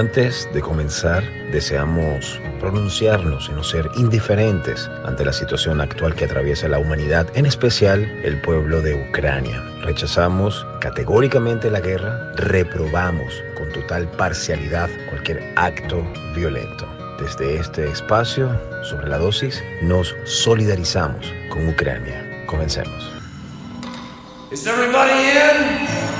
Antes de comenzar, deseamos pronunciarnos y no ser indiferentes ante la situación actual que atraviesa la humanidad, en especial el pueblo de Ucrania. Rechazamos categóricamente la guerra, reprobamos con total parcialidad cualquier acto violento. Desde este espacio sobre la dosis nos solidarizamos con Ucrania. Comencemos. Is everybody in?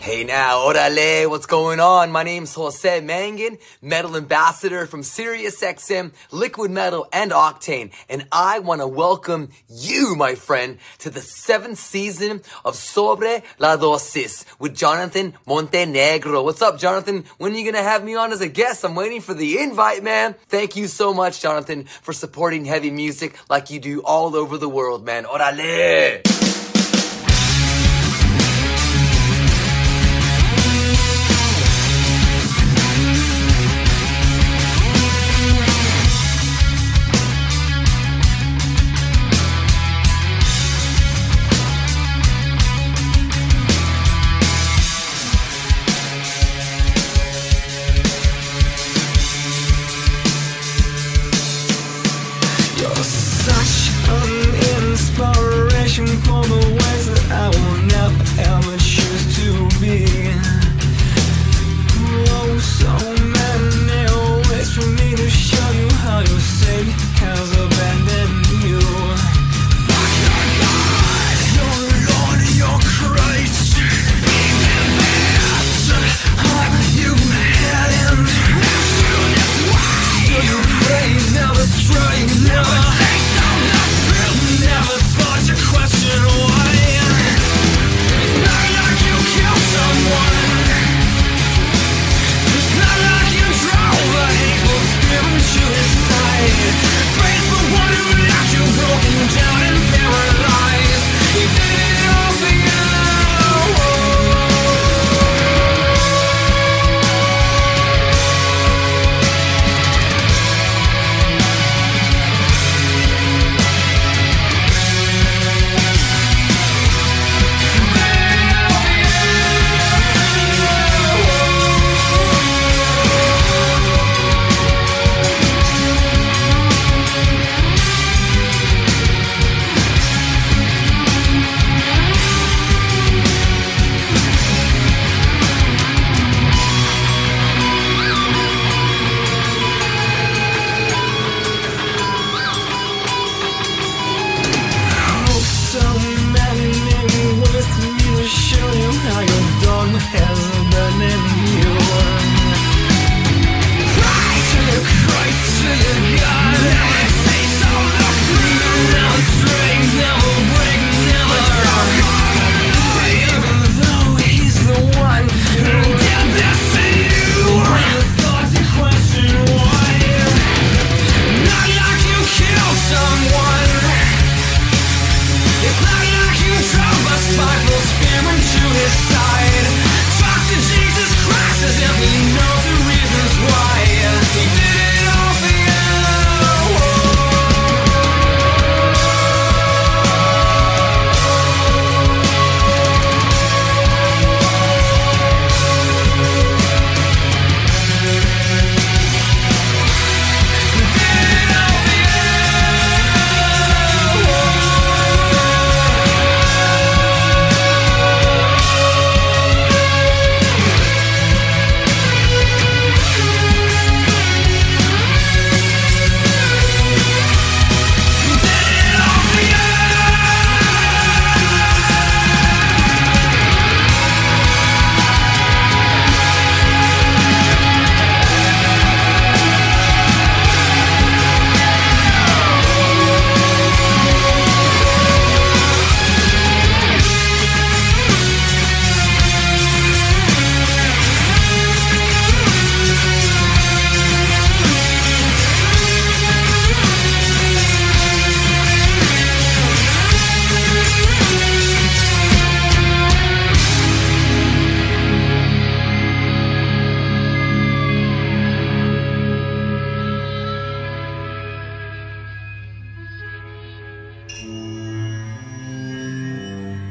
Hey now, orale, what's going on? My name's Jose Mangan, metal ambassador from SiriusXM, Liquid Metal, and Octane, and I want to welcome you, my friend, to the seventh season of Sobre la Dosis with Jonathan Montenegro. What's up, Jonathan? When are you gonna have me on as a guest? I'm waiting for the invite, man. Thank you so much, Jonathan, for supporting heavy music like you do all over the world, man. Orale!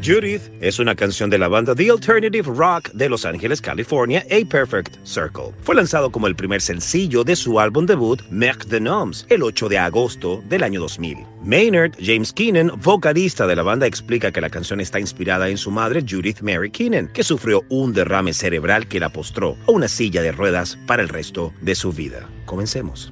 Judith es una canción de la banda The Alternative Rock de Los Ángeles, California, A Perfect Circle. Fue lanzado como el primer sencillo de su álbum debut, Merc de Noms, el 8 de agosto del año 2000. Maynard James Keenan, vocalista de la banda, explica que la canción está inspirada en su madre, Judith Mary Keenan, que sufrió un derrame cerebral que la postró a una silla de ruedas para el resto de su vida. Comencemos.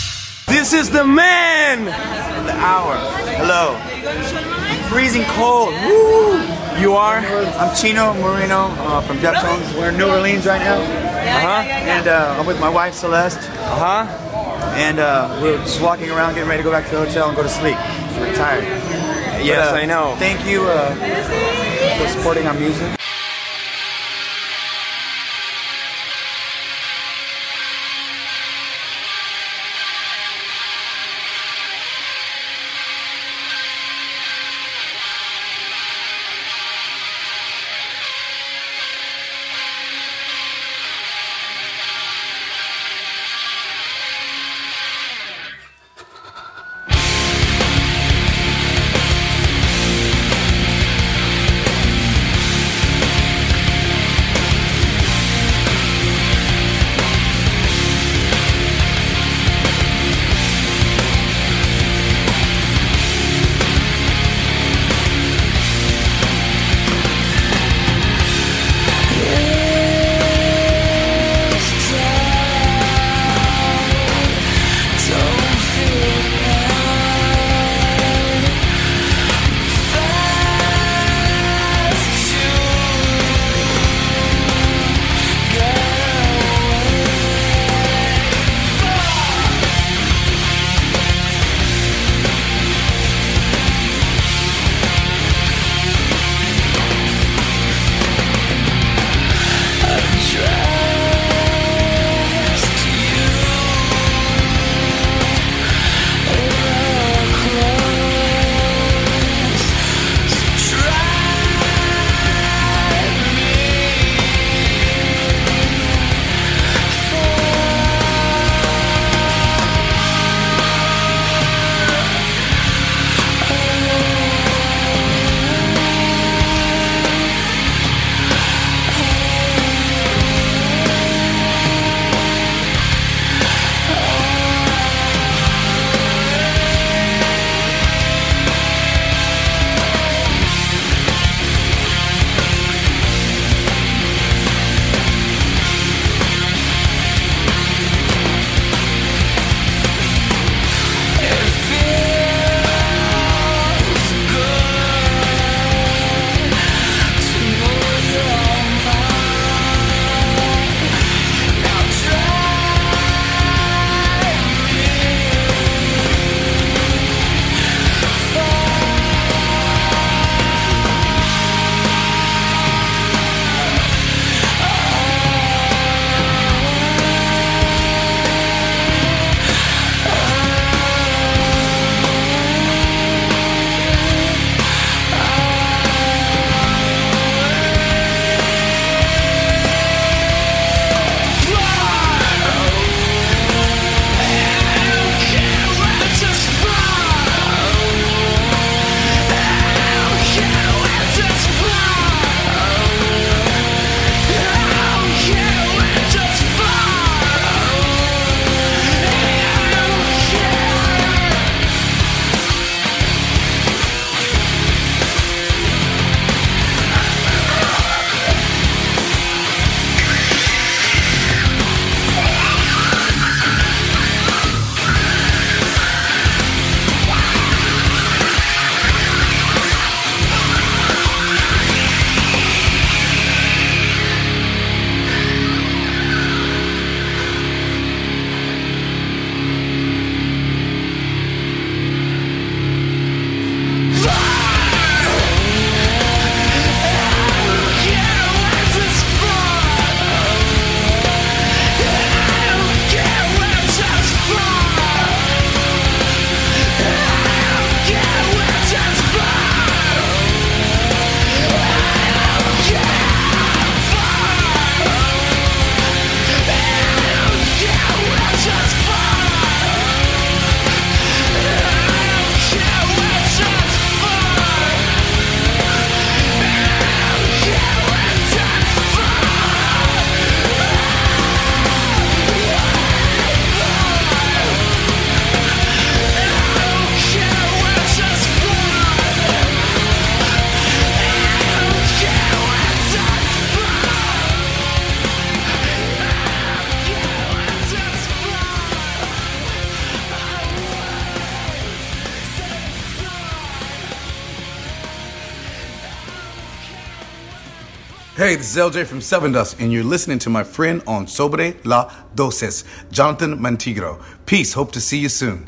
This is the man! The hour. Hello. Freezing cold. Woo! You are? I'm Chino Moreno uh, from Deftones. We're in New Orleans right now. Uh-huh. And uh, I'm with my wife Celeste. Uh-huh. And uh, we're just walking around getting ready to go back to the hotel and go to sleep. We're tired. Yes, But, uh, I know. Thank you uh, for supporting our music. Is LJ from Seven Dust, and you're listening to my friend on Sobre La Dosis, Jonathan Mantigro. Peace. Hope to see you soon.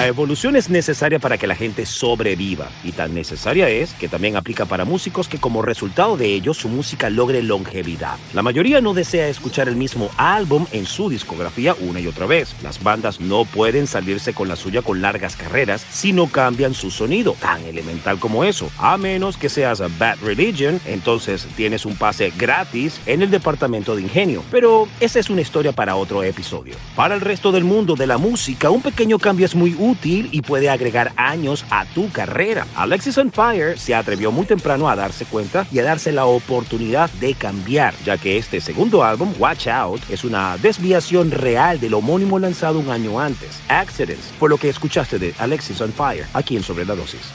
La evolución es necesaria para que la gente sobreviva y tan necesaria es que también aplica para músicos que como resultado de ello su música logre longevidad. La mayoría no desea escuchar el mismo álbum en su discografía una y otra vez. Las bandas no pueden salirse con la suya con largas carreras si no cambian su sonido, tan elemental como eso. A menos que seas a Bad Religion, entonces tienes un pase gratis en el departamento de ingenio. Pero esa es una historia para otro episodio. Para el resto del mundo de la música, un pequeño cambio es muy útil y puede agregar años a tu carrera. Alexis on Fire se atrevió muy temprano a darse cuenta y a darse la oportunidad de cambiar, ya que este segundo álbum, Watch Out, es una desviación real del homónimo lanzado un año antes, Accidents, por lo que escuchaste de Alexis on Fire, aquí en Sobre la Dosis.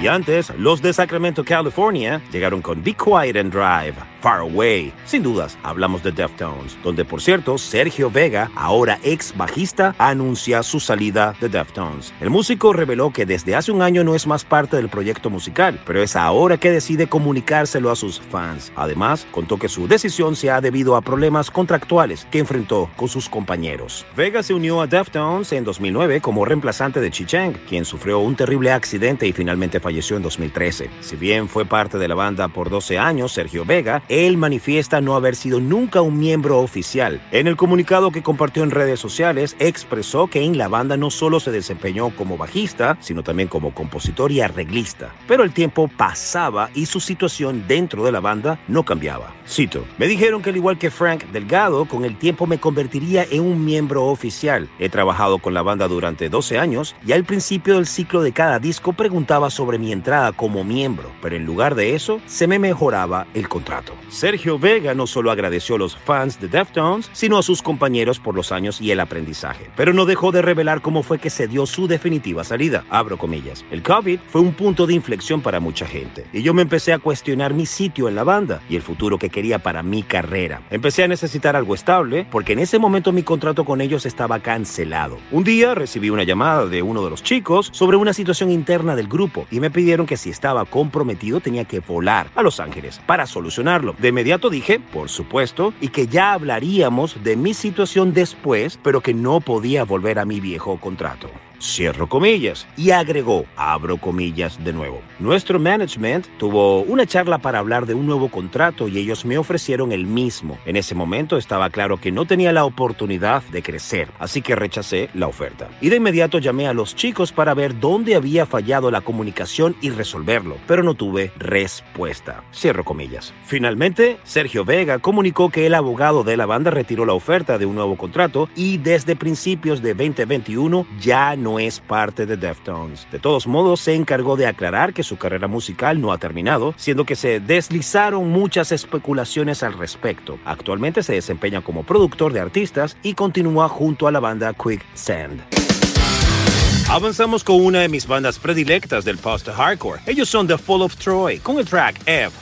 Y antes, los de Sacramento, California, llegaron con Be Quiet and Drive, Far Away. Sin dudas, hablamos de Deftones, donde por cierto, Sergio Vega, ahora ex bajista, anuncia su salida de Deftones. El músico reveló que desde hace un año no es más parte del proyecto musical, pero es ahora que decide comunicárselo a sus fans. Además, contó que su decisión se ha debido a problemas contractuales que enfrentó con sus compañeros. Vega se unió a Deftones en 2009 como reemplazante de Chi-Chang, quien sufrió un terrible accidente y finalmente falleció en 2013. Si bien fue parte de la banda por 12 años, Sergio Vega, él manifiesta no haber sido nunca un miembro oficial. En el comunicado que compartió en redes sociales, expresó que en la banda no solo se desempeñó como bajista, sino también como compositor y arreglista. Pero el tiempo pasaba y su situación dentro de la banda no cambiaba. Cito, me dijeron que al igual que Frank Delgado, con el tiempo me convertiría en un miembro oficial. He trabajado con la banda durante 12 años y al principio del ciclo de cada disco preguntaba sobre mi entrada como miembro, pero en lugar de eso, se me mejoraba el contrato. Sergio Vega no solo agradeció a los fans de Deftones, sino a sus compañeros por los años y el aprendizaje, pero no dejó de revelar cómo fue que se dio su definitiva salida. Abro comillas. El COVID fue un punto de inflexión para mucha gente, y yo me empecé a cuestionar mi sitio en la banda y el futuro que quería para mi carrera. Empecé a necesitar algo estable, porque en ese momento mi contrato con ellos estaba cancelado. Un día recibí una llamada de uno de los chicos sobre una situación interna del grupo y me pidieron que si estaba comprometido tenía que volar a Los Ángeles para solucionarlo. De inmediato dije, por supuesto, y que ya hablaríamos de mi situación después, pero que no podía volver a mi viejo contrato. Cierro comillas. Y agregó, abro comillas de nuevo. Nuestro management tuvo una charla para hablar de un nuevo contrato y ellos me ofrecieron el mismo. En ese momento estaba claro que no tenía la oportunidad de crecer, así que rechacé la oferta. Y de inmediato llamé a los chicos para ver dónde había fallado la comunicación y resolverlo, pero no tuve respuesta. Cierro comillas. Finalmente, Sergio Vega comunicó que el abogado de la banda retiró la oferta de un nuevo contrato y desde principios de 2021 ya no es parte de Deftones. De todos modos, se encargó de aclarar que su carrera musical no ha terminado, siendo que se deslizaron muchas especulaciones al respecto. Actualmente se desempeña como productor de artistas y continúa junto a la banda Quicksand. Avanzamos con una de mis bandas predilectas del post-hardcore. Ellos son The Fall of Troy, con el track F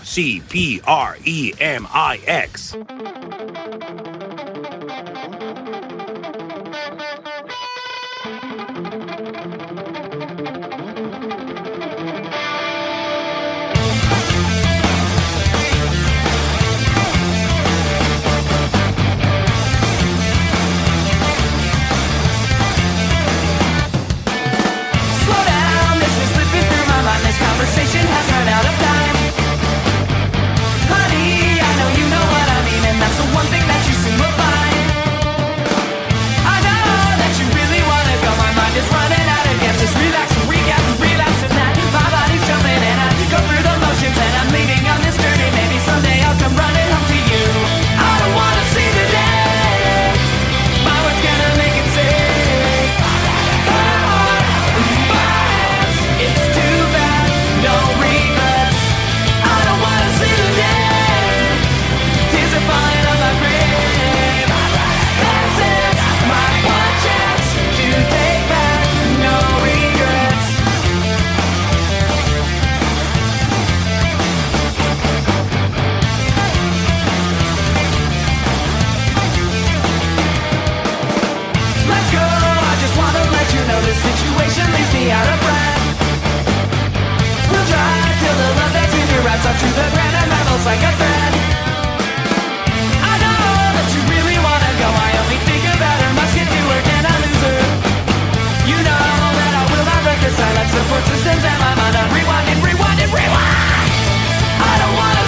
Let's go. I just wanna let you know this situation leaves me out of breath. We'll drive till the love that's in your eyes to and levels like a thread. I know that you really wanna go. I only think about her. Must get to her. Can lose her? You know that I will not systems and my mind rewind and rewind and rewind. I don't wanna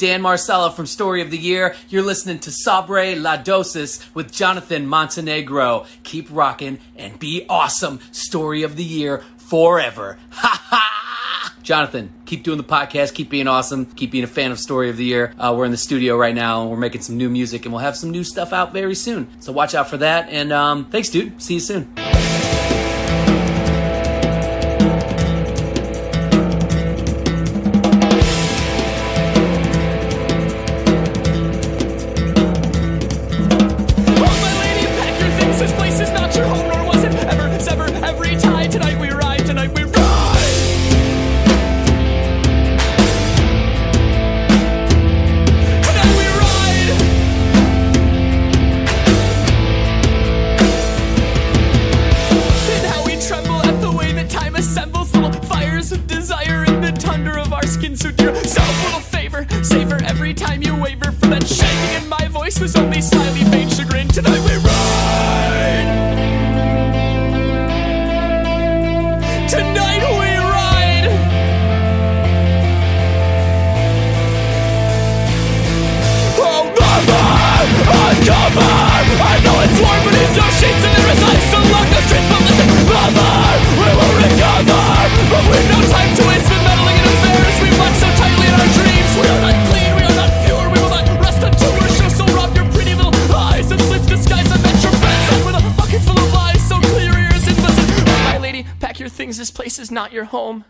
Dan Marcella from Story of the Year. You're listening to Sabre La Dosis with Jonathan Montenegro. Keep rocking and be awesome. Story of the Year forever. Ha ha! Jonathan, keep doing the podcast. Keep being awesome. Keep being a fan of Story of the Year. Uh, we're in the studio right now and we're making some new music and we'll have some new stuff out very soon. So watch out for that. And um, thanks, dude. See you soon. your home.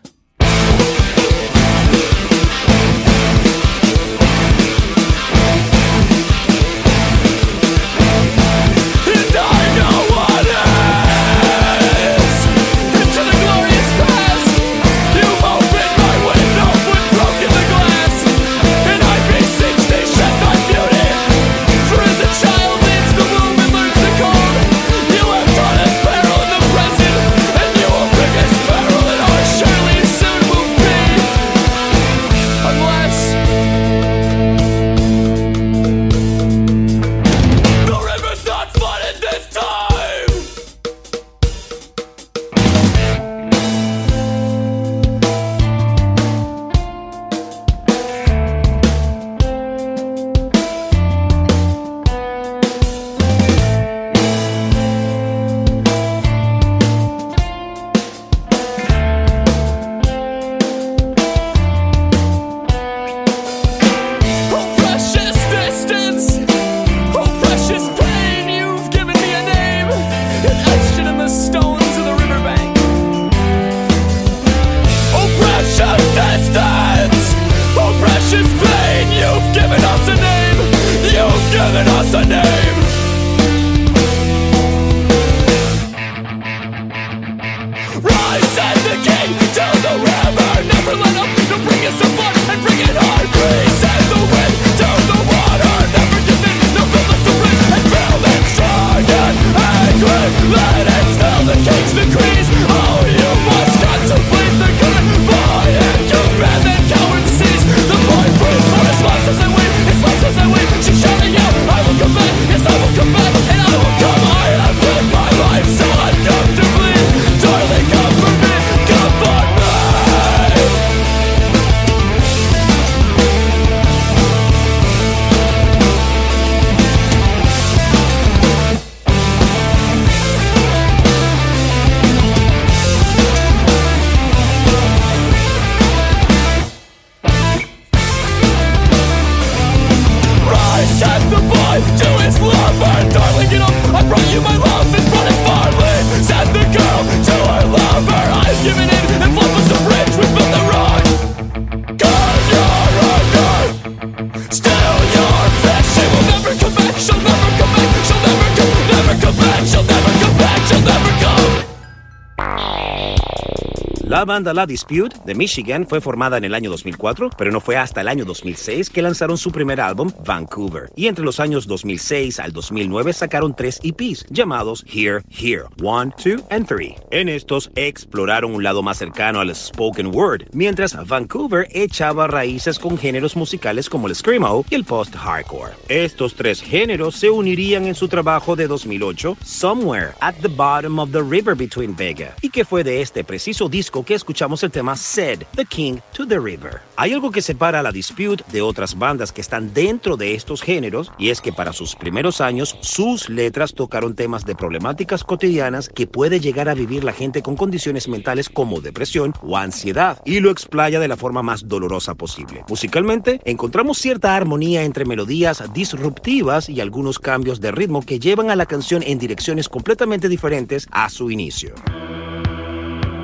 La banda La Dispute de Michigan fue formada en el año 2004, pero no fue hasta el año 2006 que lanzaron su primer álbum, Vancouver. Y entre los años 2006 al 2009 sacaron tres EPs llamados Here, Here, One, Two and Three. En estos exploraron un lado más cercano al spoken word, mientras Vancouver echaba raíces con géneros musicales como el screamo y el post-hardcore. Estos tres géneros se unirían en su trabajo de 2008, Somewhere at the Bottom of the River Between Vega, y que fue de este preciso disco que escuchamos el tema Said, The King to the River. Hay algo que separa a la Dispute de otras bandas que están dentro de estos géneros y es que para sus primeros años sus letras tocaron temas de problemáticas cotidianas que puede llegar a vivir la gente con condiciones mentales como depresión o ansiedad y lo explaya de la forma más dolorosa posible. Musicalmente encontramos cierta armonía entre melodías disruptivas y algunos cambios de ritmo que llevan a la canción en direcciones completamente diferentes a su inicio.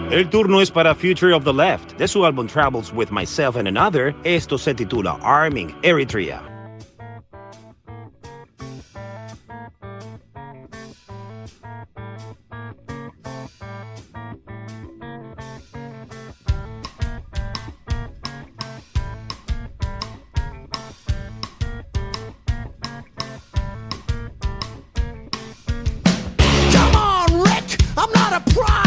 El turno es para Future of the Left. De su álbum Travels with Myself and Another, esto se titula Arming Eritrea. Come on, Rick. I'm not a prize.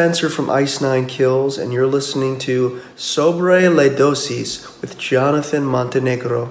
Spencer from Ice Nine Kills, and you're listening to Sobre le Dosis with Jonathan Montenegro.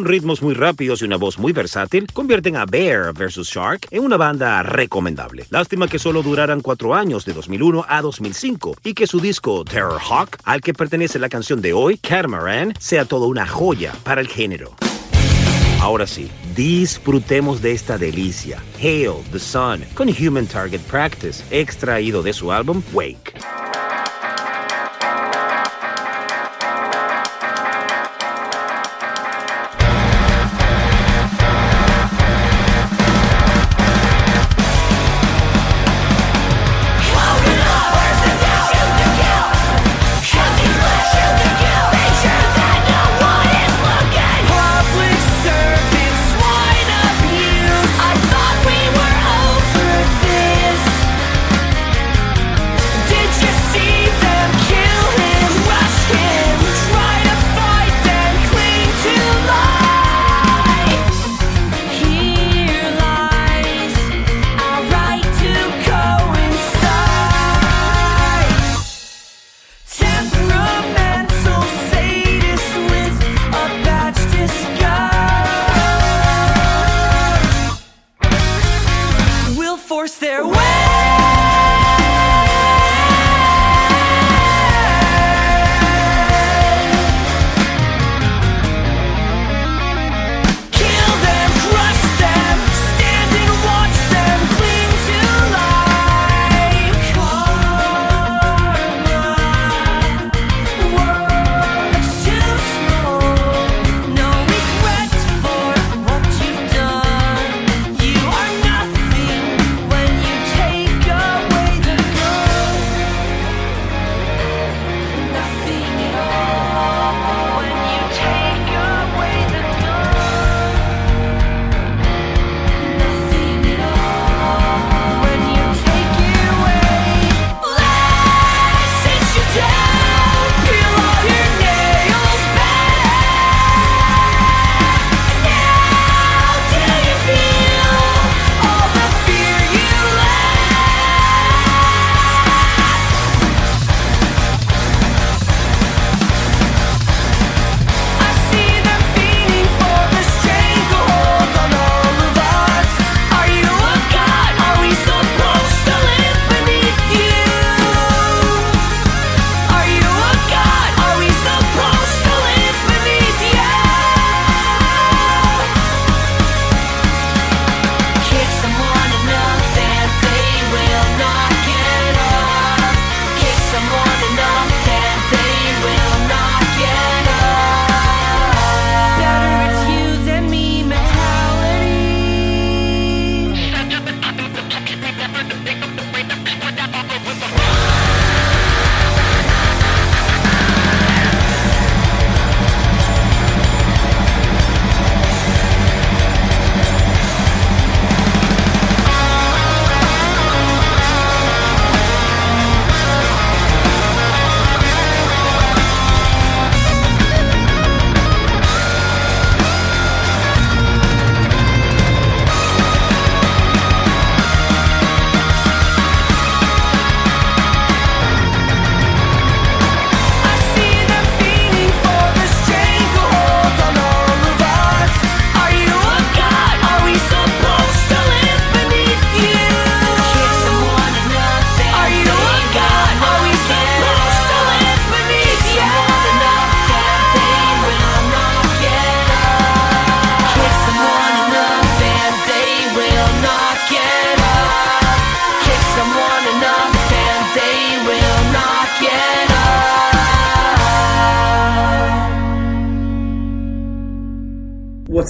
con ritmos muy rápidos y una voz muy versátil, convierten a Bear vs. Shark en una banda recomendable. Lástima que solo duraran cuatro años, de 2001 a 2005, y que su disco Terror Hawk, al que pertenece la canción de hoy, Catamaran, sea toda una joya para el género. Ahora sí, disfrutemos de esta delicia. Hail the Sun con Human Target Practice, extraído de su álbum Wake.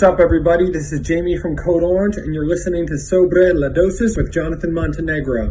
What's up, everybody? This is Jamie from Code Orange, and you're listening to Sobre La Dosis with Jonathan Montenegro.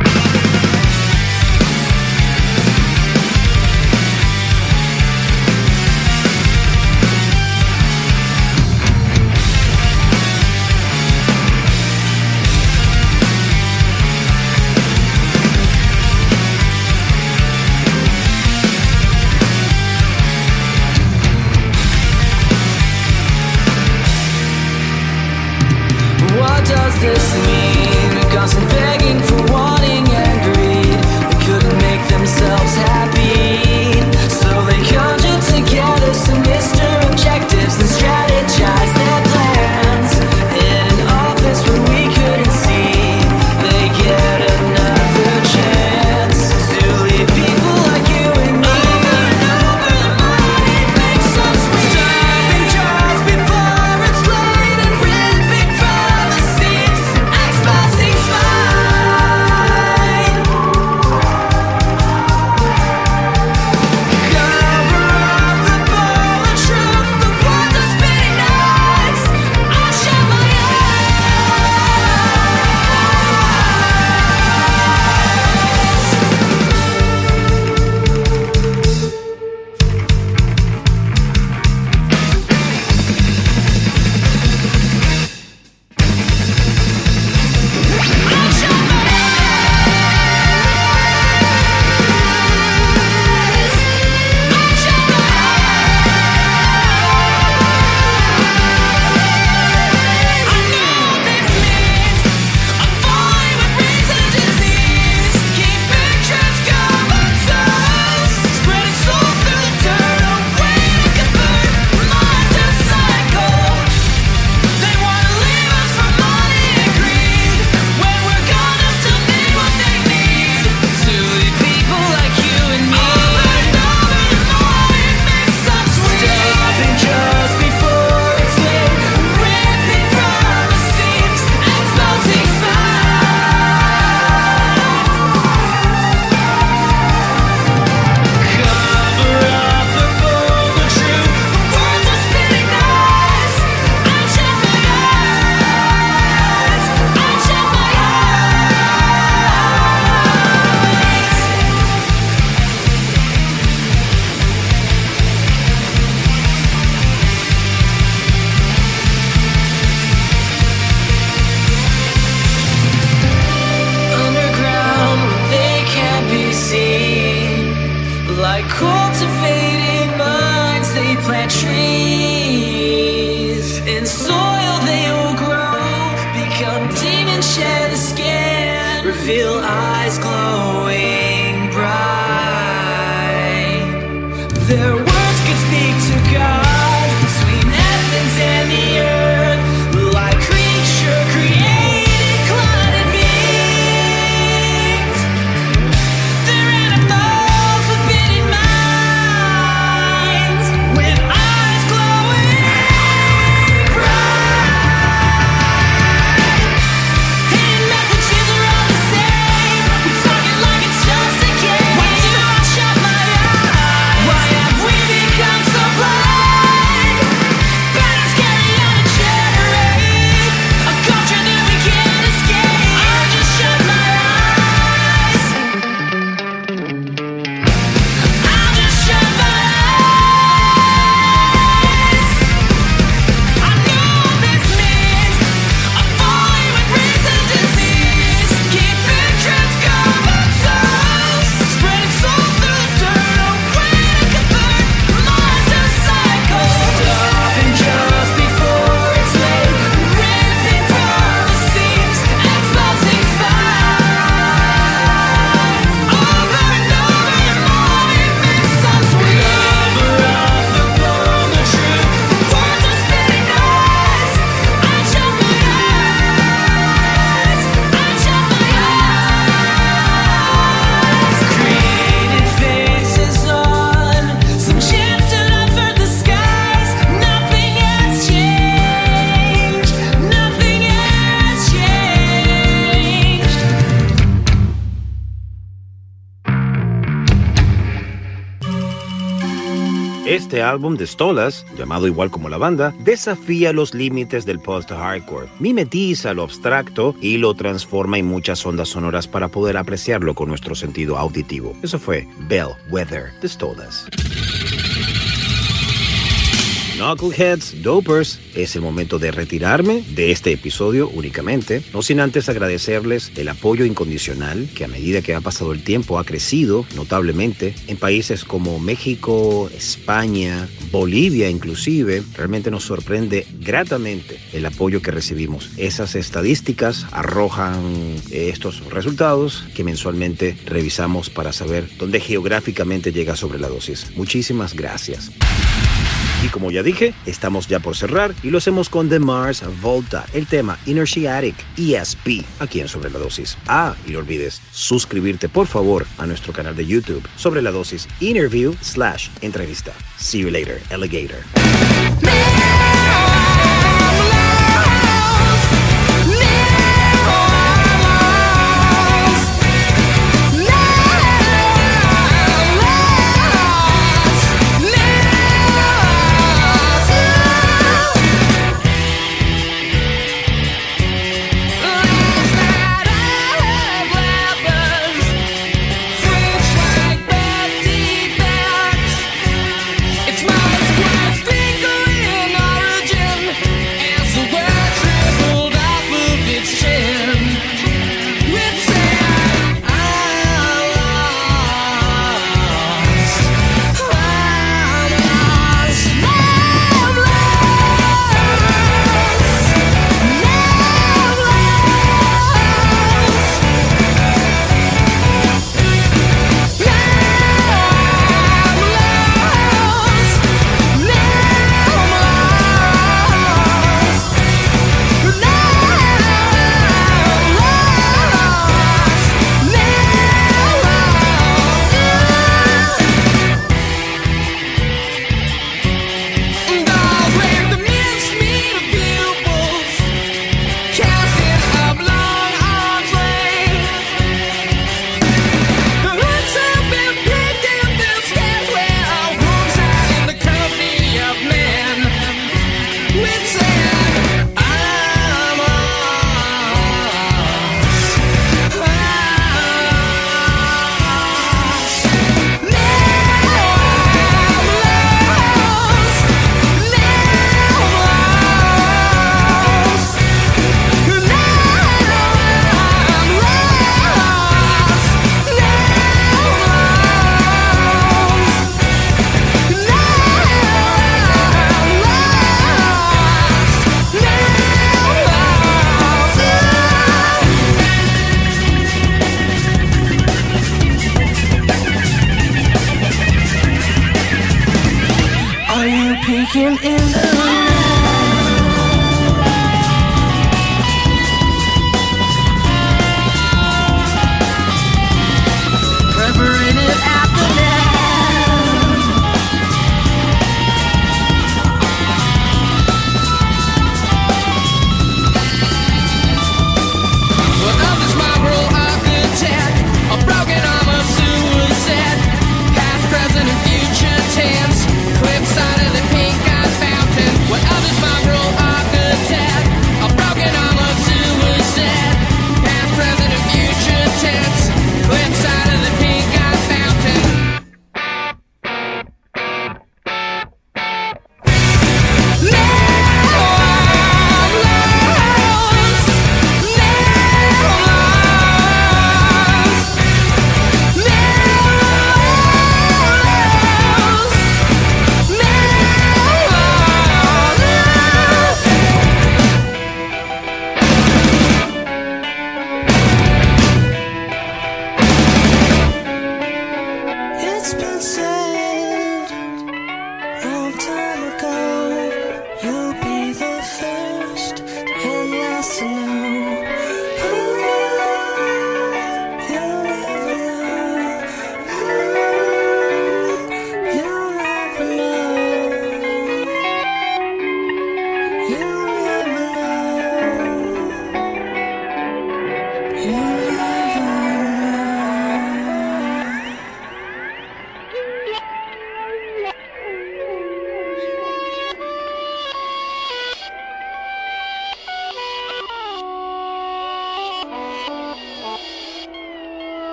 Álbum de Stolas, llamado igual como la banda, desafía los límites del post-hardcore, mimetiza lo abstracto y lo transforma en muchas ondas sonoras para poder apreciarlo con nuestro sentido auditivo. Eso fue Bell Weather de Stolas. Knuckleheads, Dopers, es el momento de retirarme de este episodio únicamente, no sin antes agradecerles el apoyo incondicional que a medida que ha pasado el tiempo ha crecido notablemente en países como México, España, Bolivia inclusive. Realmente nos sorprende gratamente el apoyo que recibimos. Esas estadísticas arrojan eh, estos resultados que mensualmente revisamos para saber dónde geográficamente llega sobre la dosis. Muchísimas gracias. Y como ya dije, estamos ya por cerrar y lo hacemos con The Mars Volta, el tema Inertiatic ESP, aquí en Sobre la Dosis. Ah, y no olvides suscribirte por favor a nuestro canal de YouTube Sobre la Dosis Interview slash entrevista. See you later, alligator.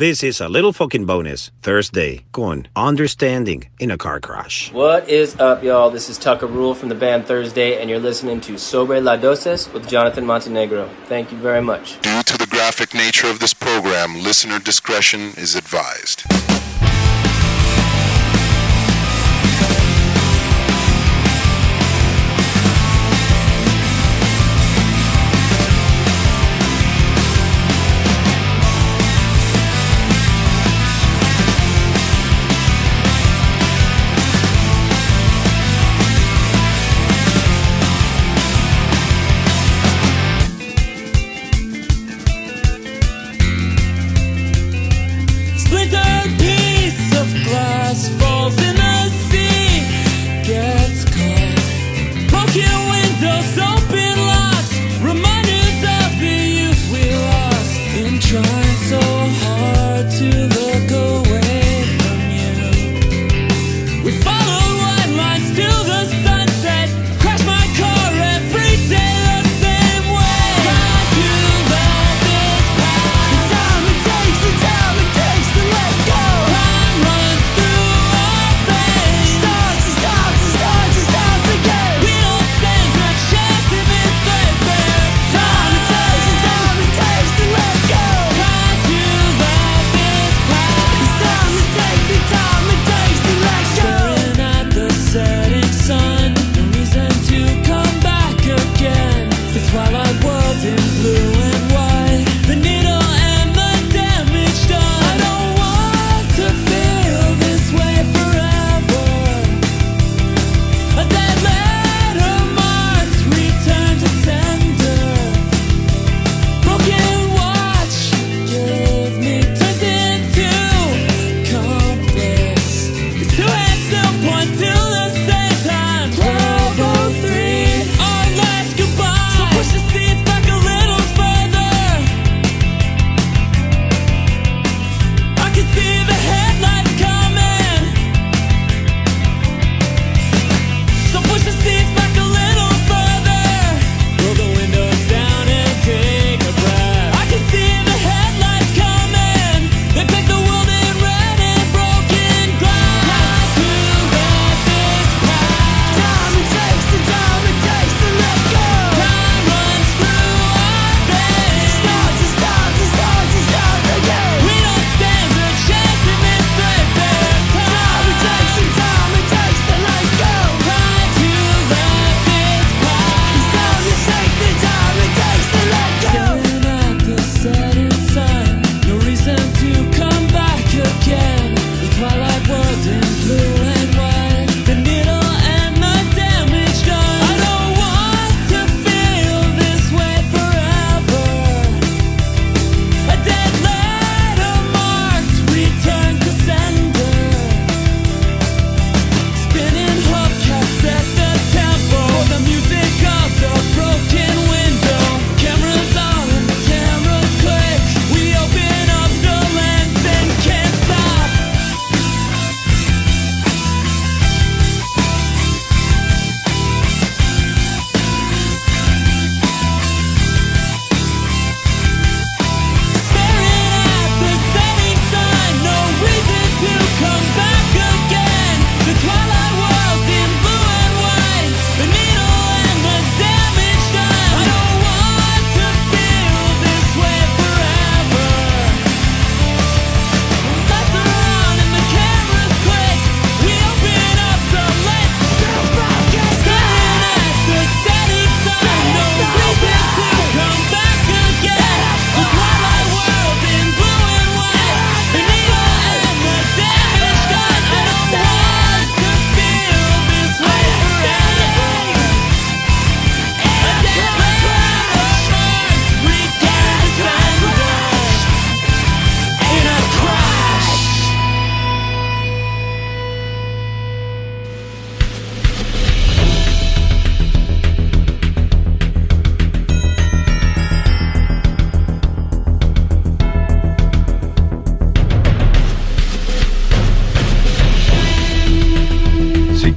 This is a little fucking bonus Thursday con Understanding in a Car Crash. What is up, y'all? This is Tucker Rule from the band Thursday, and you're listening to Sobre La Doses with Jonathan Montenegro. Thank you very much. Due to the graphic nature of this program, listener discretion is advised.